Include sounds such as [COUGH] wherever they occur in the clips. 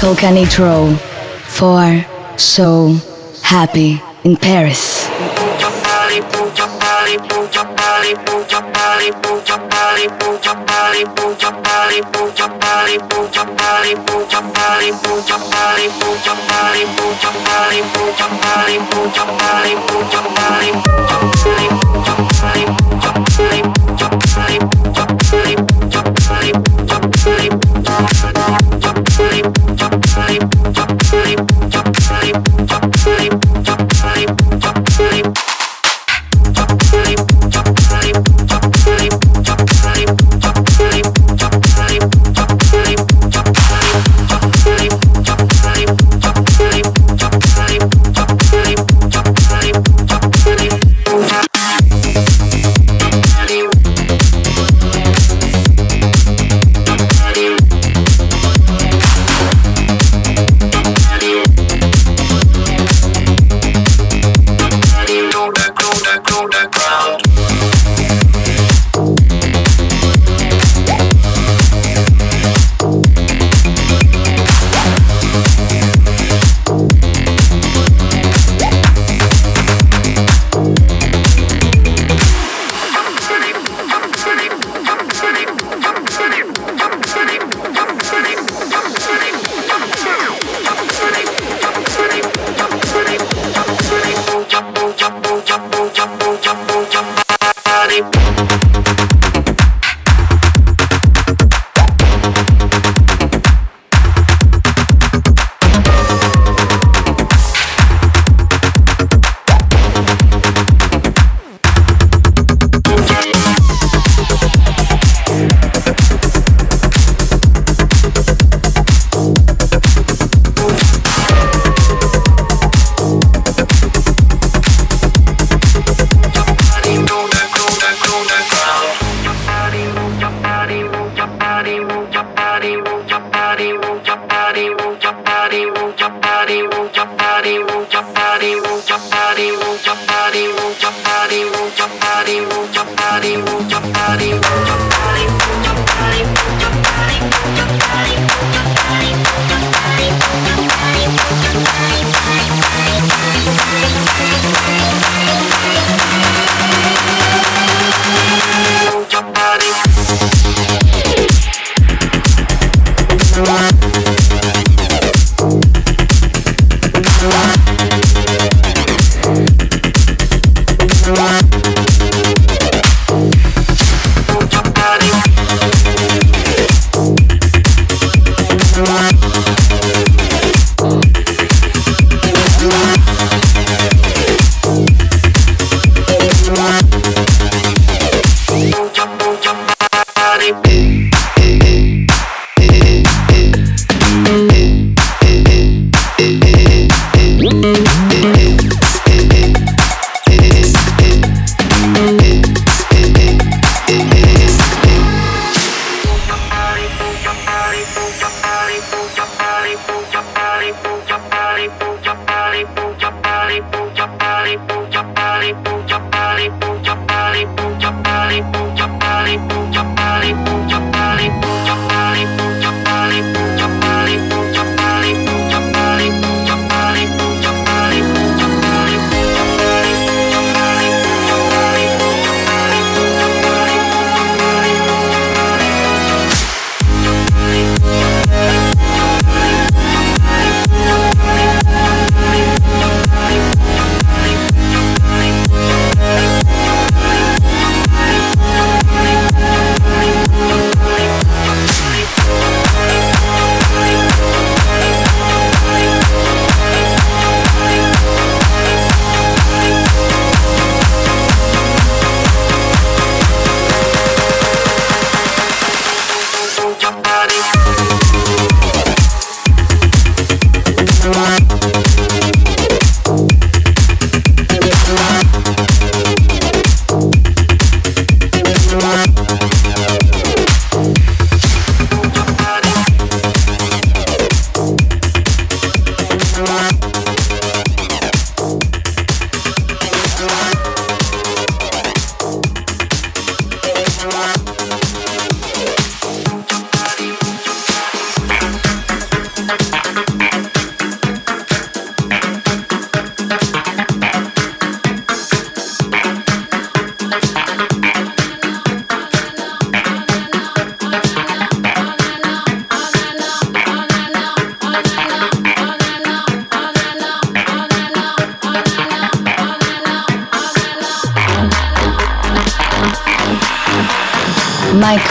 Colcanitro for So Happy in Paris. time, time, time, time.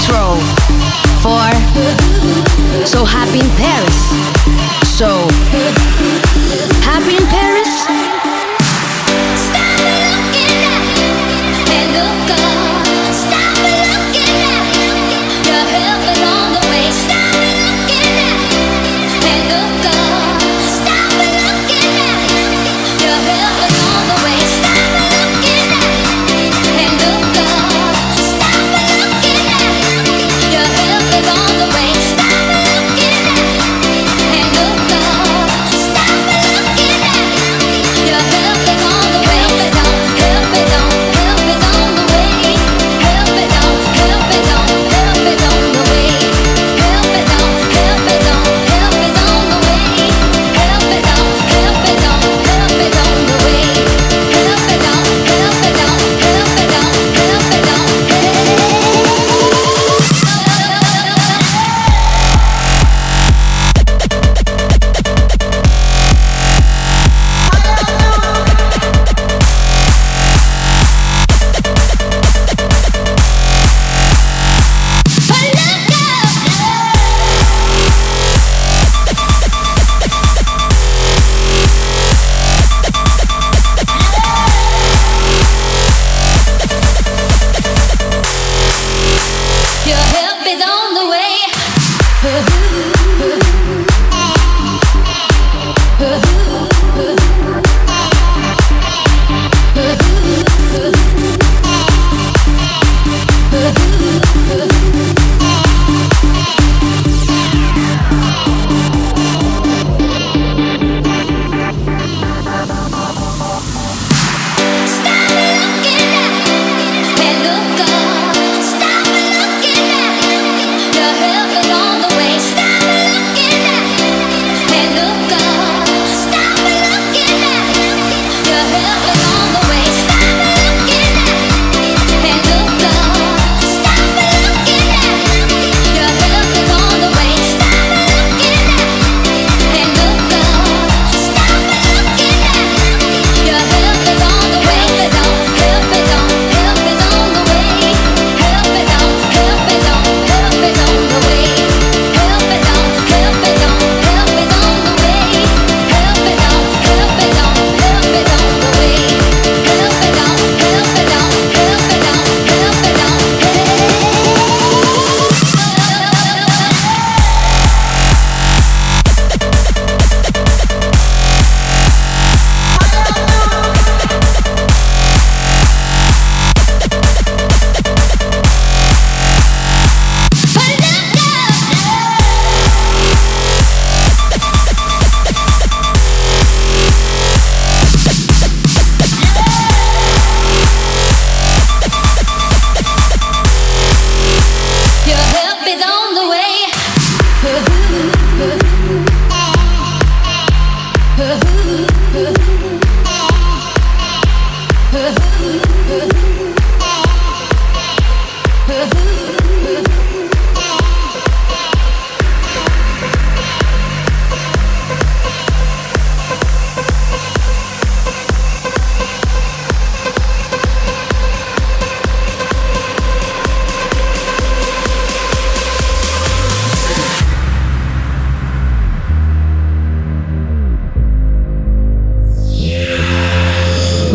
Metro for So Happy in Paris. So Happy in Paris.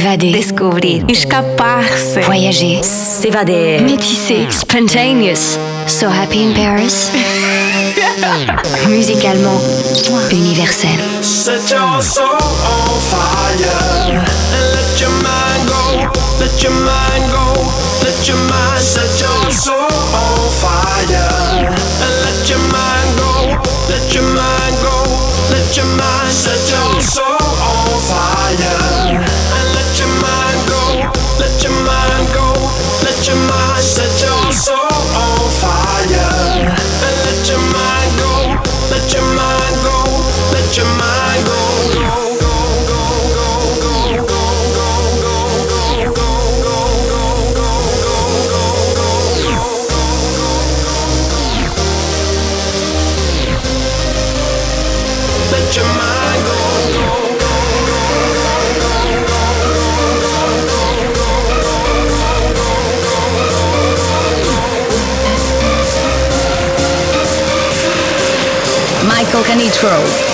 S'évader. Découvrir. Escaparse. Voyager. S'évader. Métisser. Spontaneous. So happy in Paris. [LAUGHS] Musicalement. Universel. Set your soul on fire. And let your mind go. Let your mind go. Control.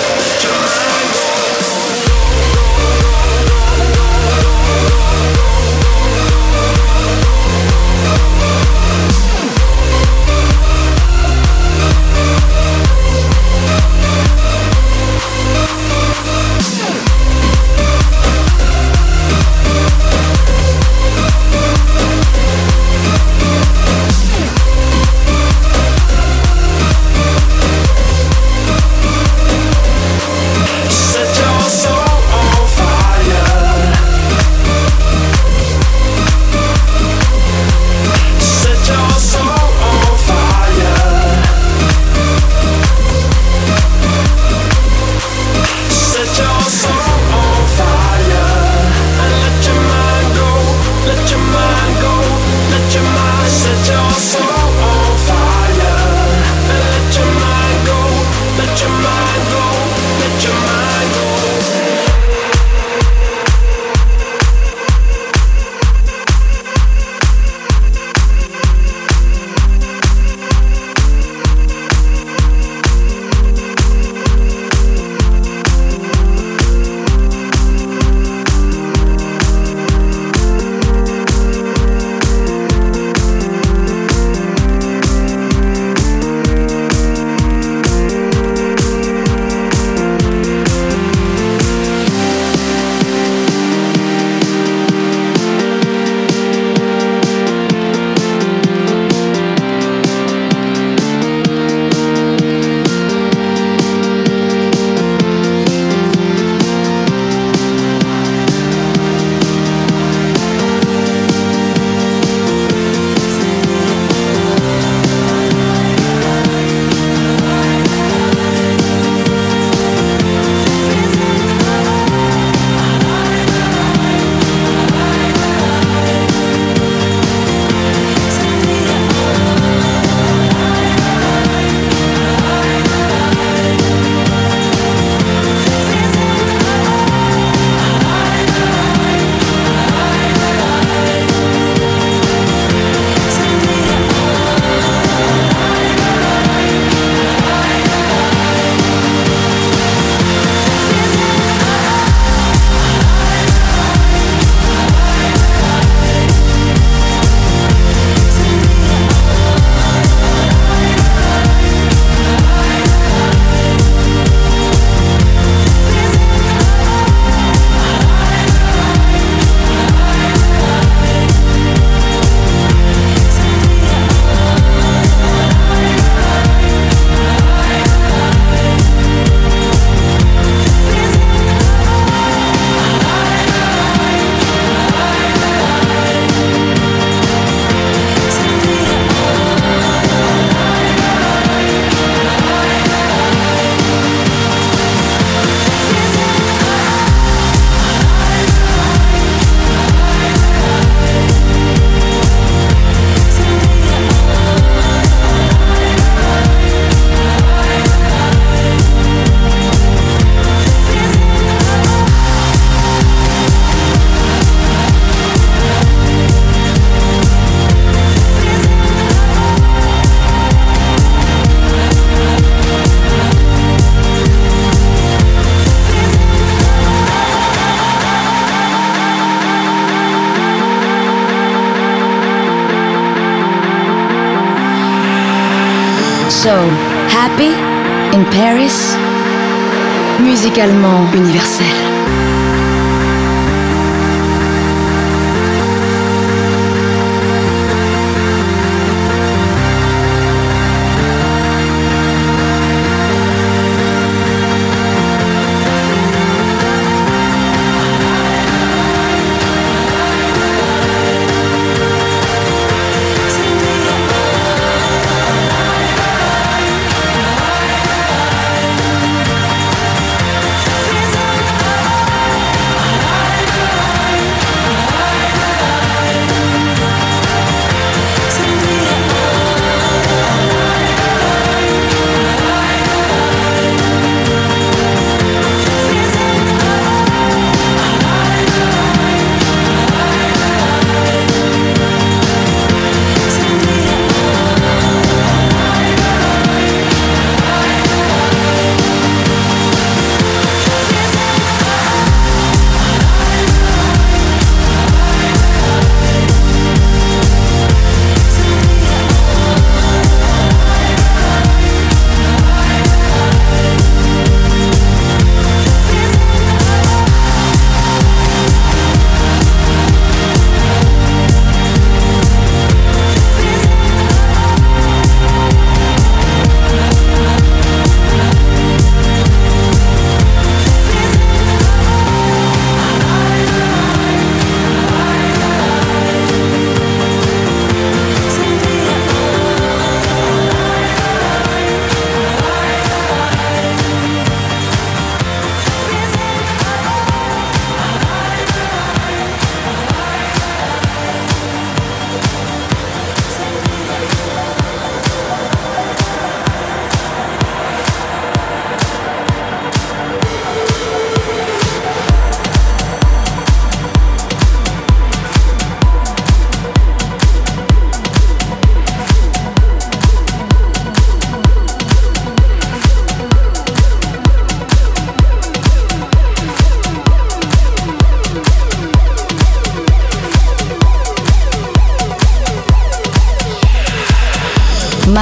musicalement universel.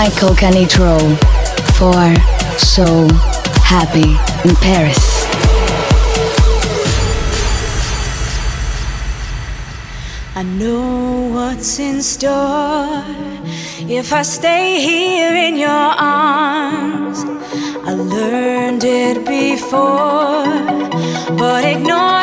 Michael Canitrot for So Happy in Paris. I know what's in store if I stay here in your arms. I learned it before, but ignore.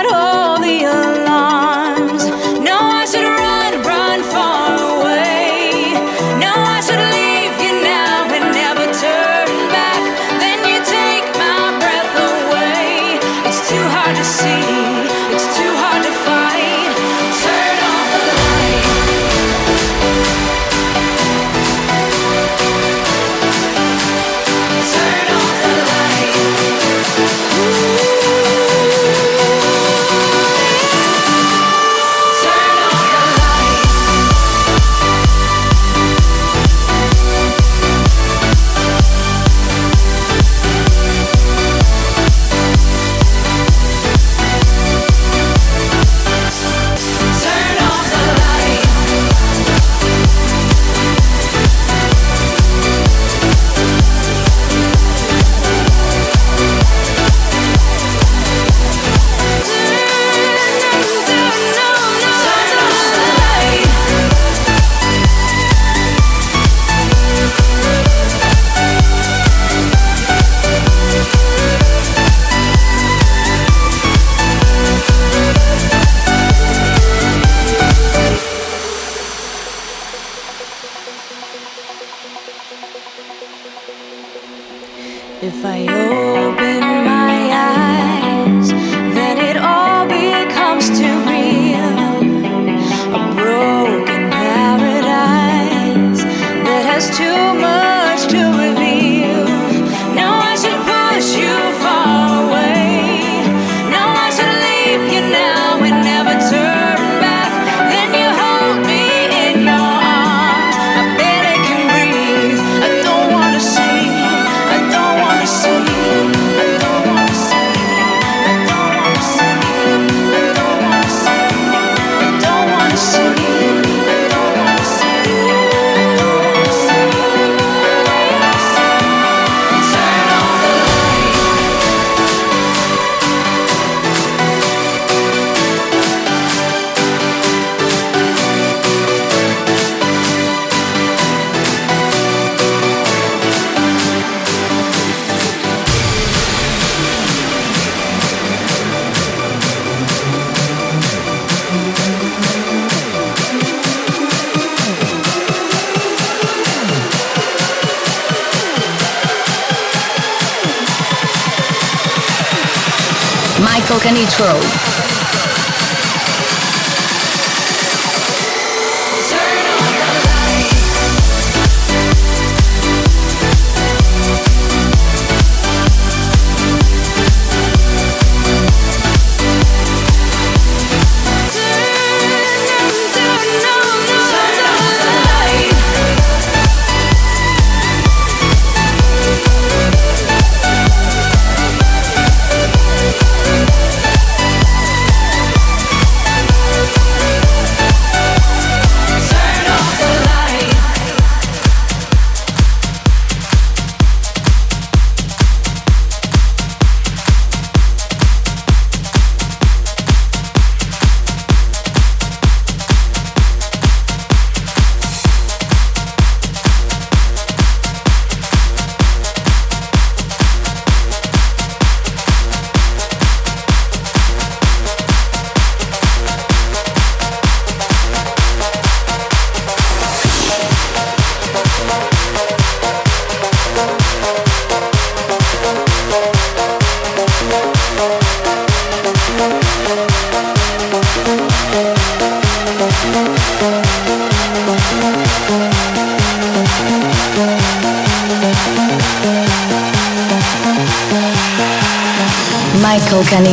Michael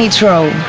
Michael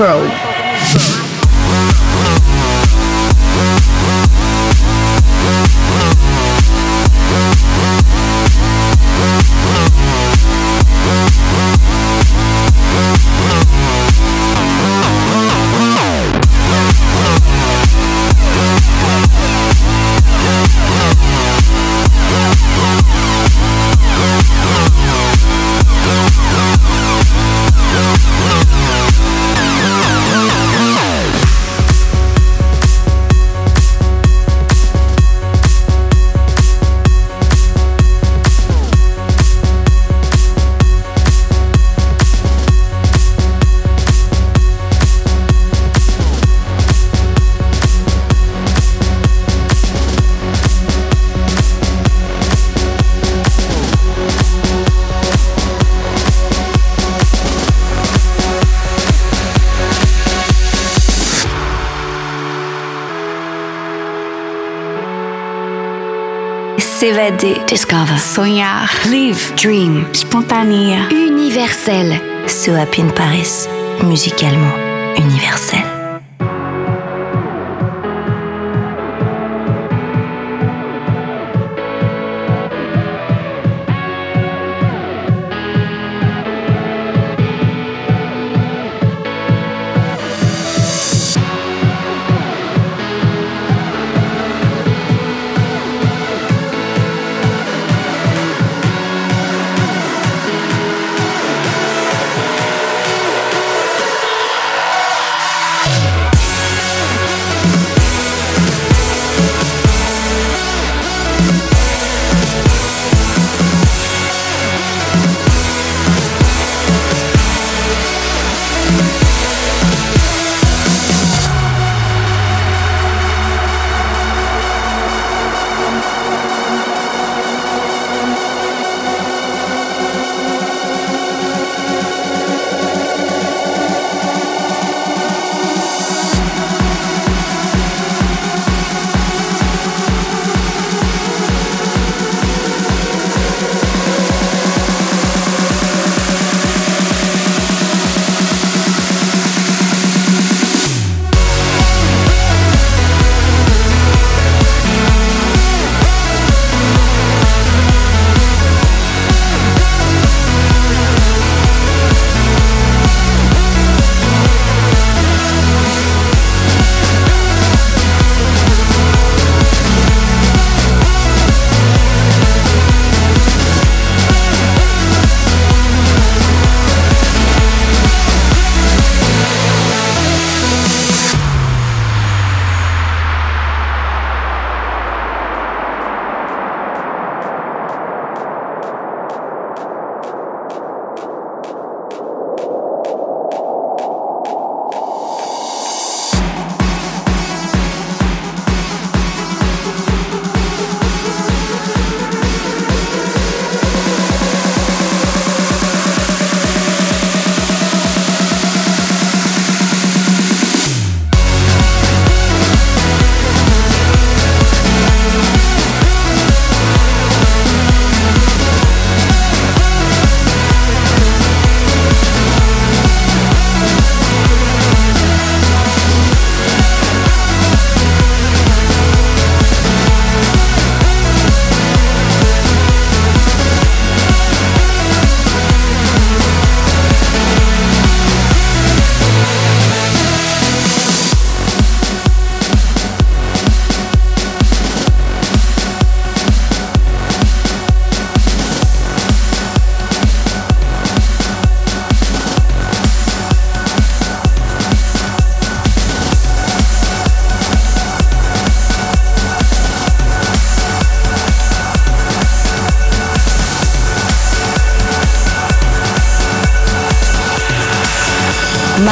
Michael Discover. Sonhar. Live. Dream. Spontanea. Universel. So Happy in Paris, musicalement universel.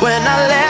When I left